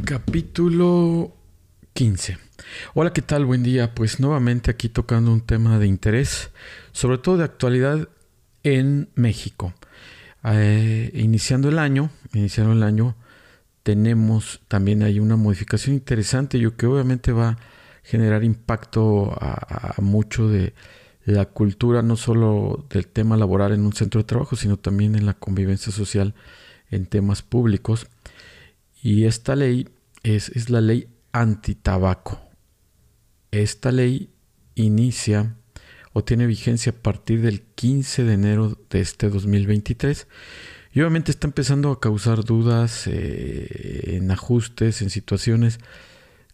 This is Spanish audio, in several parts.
Capítulo 15. Hola, ¿qué tal? Buen día. Pues nuevamente aquí tocando un tema de interés, sobre todo de actualidad en México. Eh, iniciando el año, iniciando el año, tenemos también hay una modificación interesante, yo que obviamente va a generar impacto a, a mucho de la cultura, no solo del tema laboral en un centro de trabajo, sino también en la convivencia social en temas públicos. Y esta ley es, es la ley antitabaco. Esta ley inicia o tiene vigencia a partir del 15 de enero de este 2023 y obviamente está empezando a causar dudas eh, en ajustes, en situaciones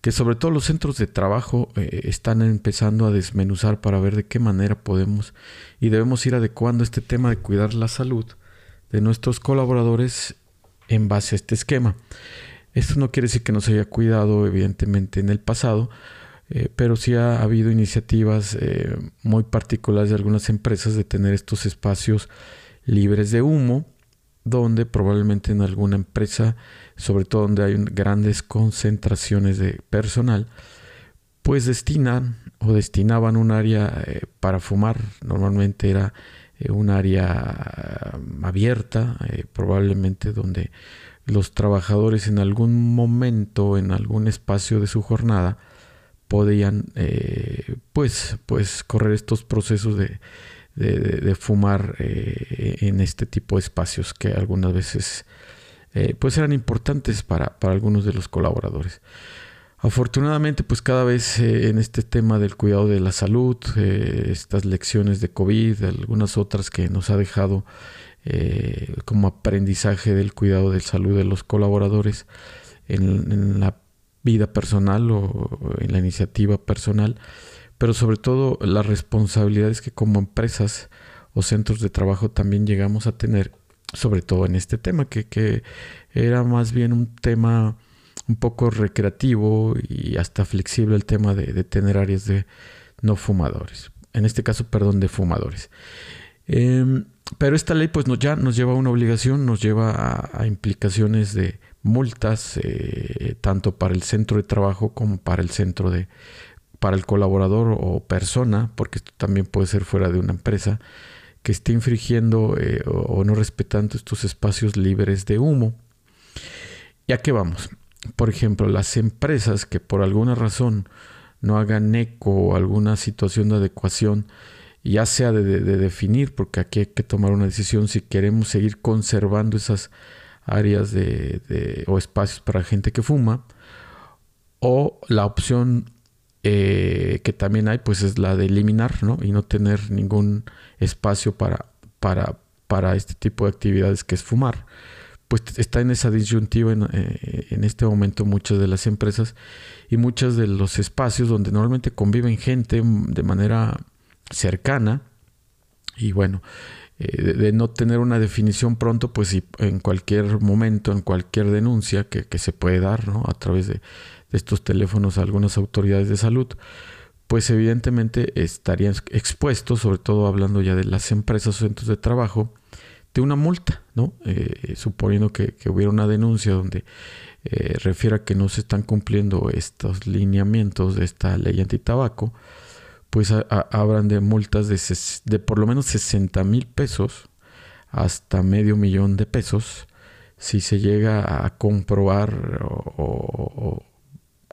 que sobre todo los centros de trabajo eh, están empezando a desmenuzar para ver de qué manera podemos y debemos ir adecuando este tema de cuidar la salud de nuestros colaboradores en base a este esquema. Esto no quiere decir que no se haya cuidado, evidentemente, en el pasado, eh, pero sí ha habido iniciativas eh, muy particulares de algunas empresas de tener estos espacios libres de humo, donde probablemente en alguna empresa, sobre todo donde hay grandes concentraciones de personal, pues destinan o destinaban un área eh, para fumar. Normalmente era un área abierta, probablemente donde los trabajadores en algún momento, en algún espacio de su jornada, podían eh, pues, pues correr estos procesos de, de, fumar eh, en este tipo de espacios que algunas veces eh, pues eran importantes para, para, algunos de los colaboradores. Afortunadamente pues cada vez en este tema del cuidado de la salud, estas lecciones de COVID, algunas otras que nos ha dejado eh, como aprendizaje del cuidado de salud de los colaboradores en, la vida personal o en la iniciativa personal, pero sobre todo las responsabilidades que como empresas o centros de trabajo también llegamos a tener, sobre todo en este tema, que, era más bien un tema un poco recreativo y hasta flexible el tema de, tener áreas de no fumadores. En este caso, perdón, de fumadores. Em, pero esta ley pues ya nos lleva a una obligación, nos lleva a, implicaciones de multas, eh, tanto para el centro de trabajo como para el centro de, para el colaborador o persona, porque esto también puede ser fuera de una empresa, que esté infringiendo eh, o, no respetando estos espacios libres de humo. ¿Ya qué vamos? Por ejemplo, las empresas que por alguna razón no hagan eco o alguna situación de adecuación ya sea de, definir, porque aquí hay que tomar una decisión si queremos seguir conservando esas áreas de, o espacios para gente que fuma, o la opción eh, que también hay, pues es la de eliminar, ¿no? Y no tener ningún espacio para, para, para este tipo de actividades que es fumar. Pues está en esa disyuntiva en, eh, en este momento muchas de las empresas y muchos de los espacios donde normalmente conviven gente de manera cercana y bueno, eh, de, no tener una definición pronto, pues en cualquier momento, en cualquier denuncia que, se puede dar ¿no? a través de, estos teléfonos a algunas autoridades de salud, pues evidentemente estarían expuestos, sobre todo hablando ya de las empresas o centros de trabajo, una multa, ¿no? Eh, suponiendo que, hubiera una denuncia donde eh, refiera que no se están cumpliendo estos lineamientos de esta ley antitabaco, pues habrán de multas de, de, por lo menos 60 mil pesos hasta medio millón de pesos si se llega a comprobar o,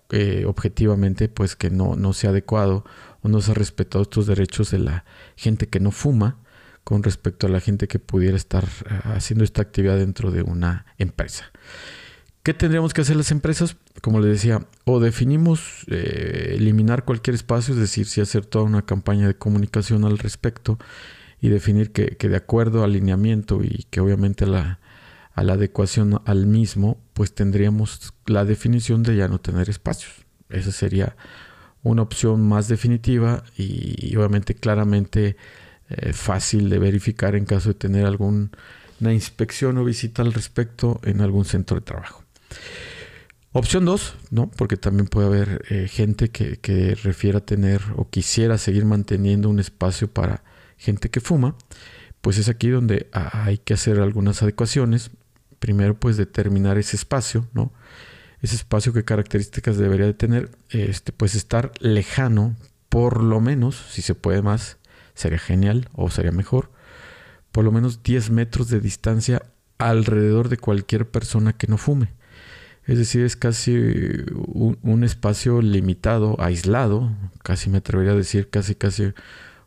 eh, objetivamente pues que no, no sea adecuado o no se ha respetado estos derechos de la gente que no fuma con respecto a la gente que pudiera estar eh, haciendo esta actividad dentro de una empresa. ¿Qué tendríamos que hacer las empresas? Como les decía, o definimos eh, eliminar cualquier espacio, es decir, si hacer toda una campaña de comunicación al respecto y definir que, de acuerdo al alineamiento y que obviamente la, a la adecuación al mismo, pues tendríamos la definición de ya no tener espacios. Esa sería una opción más definitiva y, obviamente claramente eh, fácil de verificar en caso de tener alguna inspección o visita al respecto en algún centro de trabajo. Opción 2, ¿no? Porque también puede haber eh, gente que, que, refiera tener o quisiera seguir manteniendo un espacio para gente que fuma. Pues es aquí donde hay que hacer algunas adecuaciones. Primero, pues determinar ese espacio, ¿no? ese espacio qué características debería de tener, este, pues estar lejano, por lo menos, si se puede más, sería genial o sería mejor, por lo menos 10 metros de distancia alrededor de cualquier persona que no fume. Es decir, es casi un, espacio limitado, aislado, casi me atrevería a decir, casi casi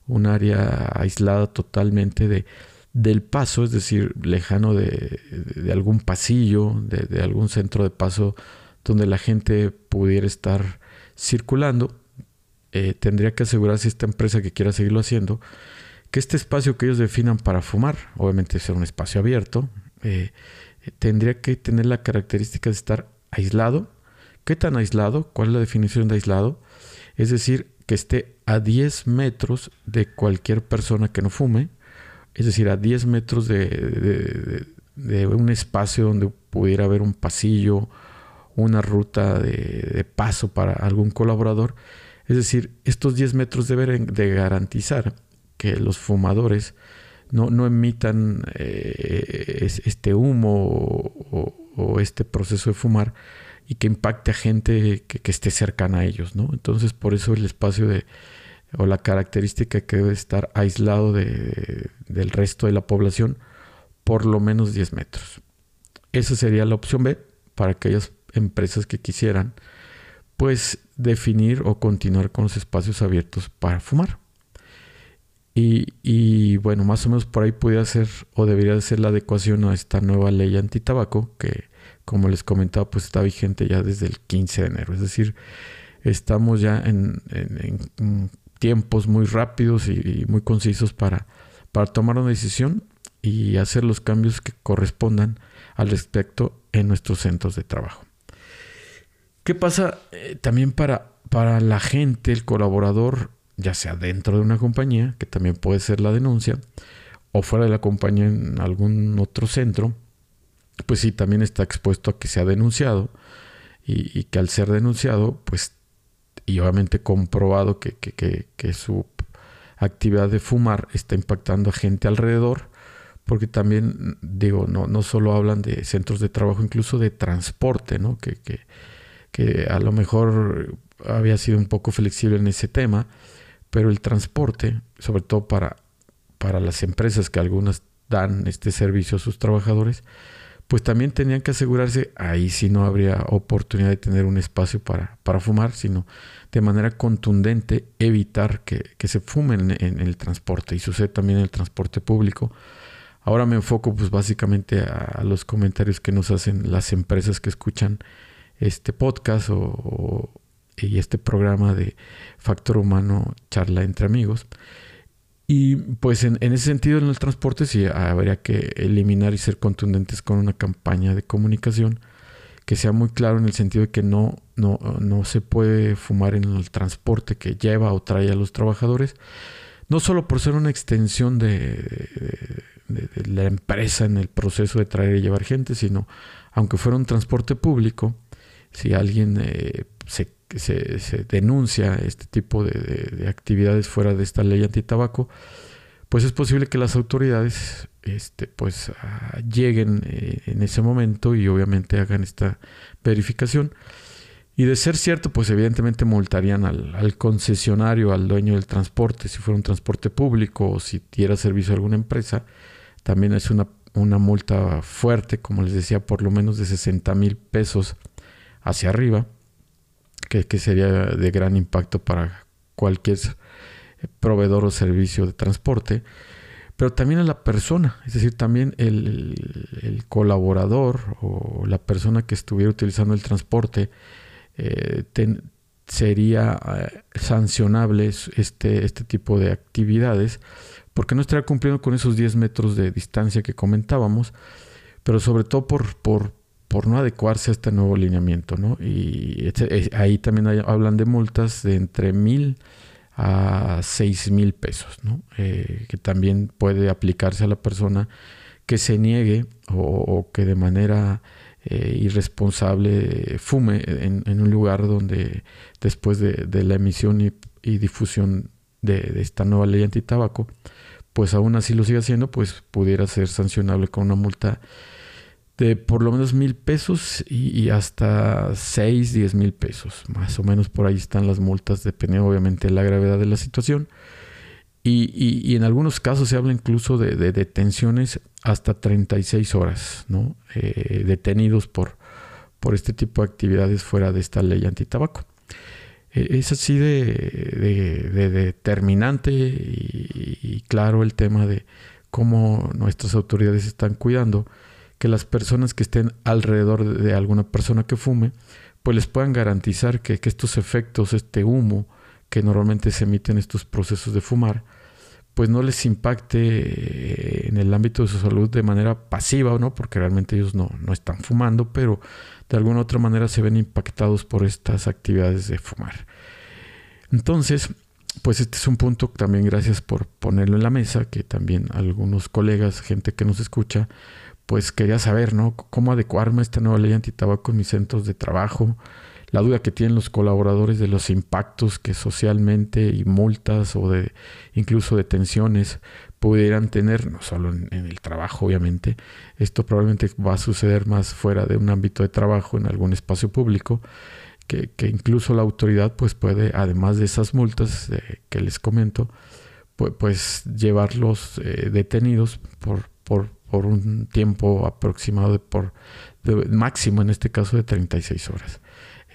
un área aislada totalmente de, del paso, es decir, lejano de, algún pasillo, de, algún centro de paso donde la gente pudiera estar circulando. Eh, tendría que asegurarse esta empresa que quiera seguirlo haciendo que este espacio que ellos definan para fumar, obviamente ser un espacio abierto, eh, tendría que tener la característica de estar aislado. ¿Qué tan aislado? ¿Cuál es la definición de aislado? Es decir, que esté a 10 metros de cualquier persona que no fume, es decir, a 10 metros de, un espacio donde pudiera haber un pasillo, una ruta de, paso para algún colaborador. Es decir, estos 10 metros deben de garantizar que los fumadores no, emitan eh, este humo o, este proceso de fumar y que impacte a gente que, esté cercana a ellos, ¿no? Entonces, por eso el espacio de, o la característica que debe estar aislado de, del resto de la población, por lo menos 10 metros. Esa sería la opción B para aquellas empresas que quisieran, pues, definir o continuar con los espacios abiertos para fumar. Y, bueno, más o menos por ahí pudiera ser o debería ser la adecuación a esta nueva ley antitabaco que, como les comentaba, pues está vigente ya desde el 15 de enero. Es decir, estamos ya en, tiempos muy rápidos y, muy concisos para, para tomar una decisión y hacer los cambios que correspondan al respecto en nuestros centros de trabajo. ¿Qué pasa eh, también para, para la gente, el colaborador? ya sea dentro de una compañía, que también puede ser la denuncia, o fuera de la compañía en algún otro centro, pues sí, también está expuesto a que sea denunciado y, que al ser denunciado, pues, y obviamente comprobado que, que, su actividad de fumar está impactando a gente alrededor, porque también, digo, no, no solo hablan de centros de trabajo, incluso de transporte, ¿no? Que, que, que a lo mejor había sido un poco flexible en ese tema, pero el transporte, sobre todo para, para las empresas que algunas dan este servicio a sus trabajadores, pues también tenían que asegurarse, ahí sí no habría oportunidad de tener un espacio para, para fumar, sino de manera contundente evitar que, se fumen en, el transporte y sucede también en el transporte público. Ahora me enfoco pues básicamente a, los comentarios que nos hacen las empresas que escuchan este podcast o, y este programa de Factor Humano, charla entre amigos. Y pues en, ese sentido en el transporte sí habría que eliminar y ser contundentes con una campaña de comunicación que sea muy claro en el sentido de que no, no, no se puede fumar en el transporte que lleva o trae a los trabajadores, no solo por ser una extensión de, la empresa en el proceso de traer y llevar gente, sino aunque fuera un transporte público, si alguien eh, se denuncia este tipo de, actividades fuera de esta ley antitabaco, pues es posible que las autoridades este, pues, ah, lleguen eh, en ese momento y obviamente hagan esta verificación. Y de ser cierto, pues evidentemente multarían al, concesionario, al dueño del transporte, si fuera un transporte público o si diera servicio a alguna empresa. También es una, una multa fuerte, como les decía, por lo menos de 60 mil pesos hacia arriba que, sería de gran impacto para cualquier proveedor o servicio de transporte, pero también a la persona, es decir, también el, colaborador o la persona que estuviera utilizando el transporte eh, sería eh, sancionable este, este tipo de actividades porque no estaría cumpliendo con esos 10 metros de distancia que comentábamos, pero sobre todo por, por, por no adecuarse a este nuevo lineamiento, ¿no? Y este, ahí también hablan de multas de entre mil a seis mil pesos, ¿no? Eh, que también puede aplicarse a la persona que se niegue o, que de manera eh, irresponsable fume en, un lugar donde después de, la emisión y, difusión de, de, esta nueva ley antitabaco, pues aún así lo sigue haciendo, pues pudiera ser sancionable con una multa de por lo menos mil pesos y, hasta seis, diez mil pesos. Más o menos por ahí están las multas, dependiendo obviamente de la gravedad de la situación. Y, en algunos casos se habla incluso de, detenciones hasta 36 horas, ¿no? Eh, detenidos por, por este tipo de actividades fuera de esta ley antitabaco. E, es así de, determinante y, claro el tema de cómo nuestras autoridades están cuidando que las personas que estén alrededor de alguna persona que fume, pues les puedan garantizar que, que estos efectos, este humo que normalmente se emite en estos procesos de fumar, pues no les impacte eh, en el ámbito de su salud de manera pasiva, ¿no? Porque realmente ellos no, no están fumando, pero de alguna u otra manera se ven impactados por estas actividades de fumar. Entonces, pues este es un punto también gracias por ponerlo en la mesa, que también algunos colegas, gente que nos escucha, pues quería saber, ¿no? Cómo adecuarme a esta nueva ley antitabaco en mis centros de trabajo, la duda que tienen los colaboradores de los impactos que socialmente y multas o de incluso detenciones pudieran tener, no solo en, el trabajo obviamente, esto probablemente va a suceder más fuera de un ámbito de trabajo, en algún espacio público, que, incluso la autoridad pues puede, además de esas multas eh, que les comento, pues, llevarlos eh, detenidos por, por, por, un tiempo aproximado de, por máximo en este caso de 36 horas.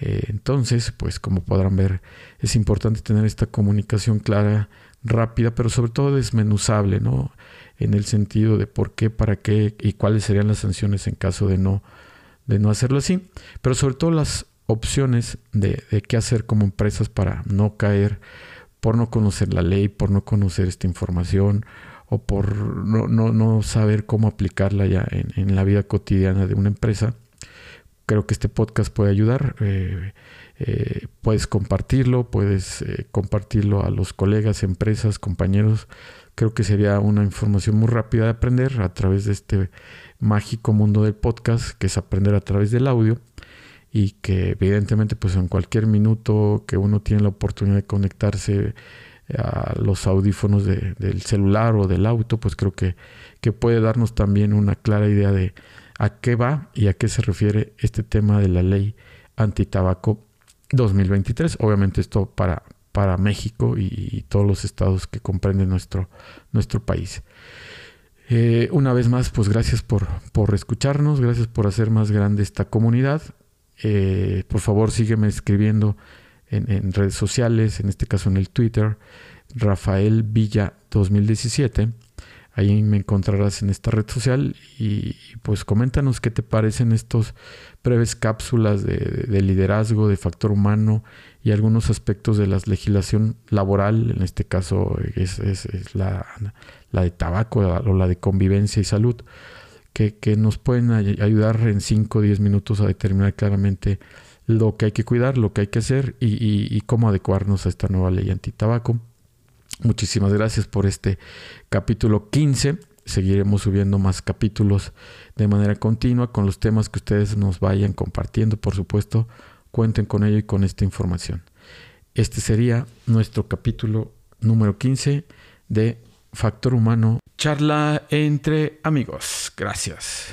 Eh, entonces, pues como podrán ver, es importante tener esta comunicación clara, rápida, pero sobre todo desmenuzable, ¿no? En el sentido de por qué, para qué y cuáles serían las sanciones en caso de no, de no hacerlo así. Pero sobre todo las opciones de, qué hacer como empresas para no caer por no conocer la ley, por no conocer esta información o por no, no, saber cómo aplicarla ya en, en la vida cotidiana de una empresa creo que este podcast puede ayudar. Eh, eh, puedes compartirlo, puedes eh, compartirlo a los colegas, empresas, compañeros. Creo que sería una información muy rápida de aprender a través de este mágico mundo del podcast, que es aprender a través del audio y que evidentemente pues en cualquier minuto que uno tiene la oportunidad de conectarse a los audífonos del celular o del auto, pues creo que, que puede darnos también una clara idea de, a qué va y a qué se refiere este tema de la ley antitabaco 2023. Obviamente esto para, para México y, todos los estados que comprenden nuestro, nuestro país. Eh, una vez más, pues gracias por, por escucharnos, gracias por hacer más grande esta comunidad. Eh, por favor, sígueme escribiendo en, redes sociales, en este caso en el Twitter, Rafael Villa 2017. Ahí me encontrarás en esta red social y, pues coméntanos qué te parecen estos breves cápsulas de, liderazgo, de factor humano y algunos aspectos de la legislación laboral, en este caso es, la, de tabaco o la de convivencia y salud, que, nos pueden ayudar en 5 o 10 minutos a determinar claramente lo que hay que cuidar, lo que hay que hacer y, cómo adecuarnos a esta nueva ley antitabaco. Muchísimas gracias por este capítulo 15. Seguiremos subiendo más capítulos de manera continua con los temas que ustedes nos vayan compartiendo. Por supuesto, cuenten con ello y con esta información. Este sería nuestro capítulo número 15 de Factor Humano. Charla entre amigos. Gracias.